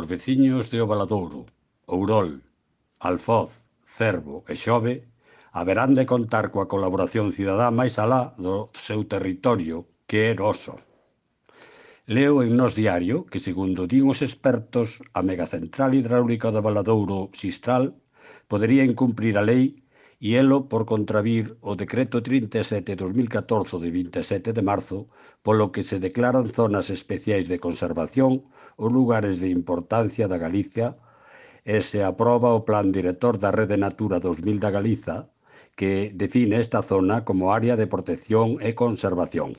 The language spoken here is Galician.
Os veciños de Ovaladouro, Ourol, Alfoz, Cervo e Xove haberán de contar coa colaboración cidadá máis alá do seu territorio, que é noso. Leo en Nos Diario que, segundo din os expertos, a megacentral hidráulica de Valadouro Sistral podería incumprir a lei e elo por contravir o decreto 37-2014 de 27 de marzo, polo que se declaran zonas especiais de conservación ou lugares de importancia da Galicia e se aproba o Plan Director da Rede Natura 2000 da Galiza, que define esta zona como área de protección e conservación.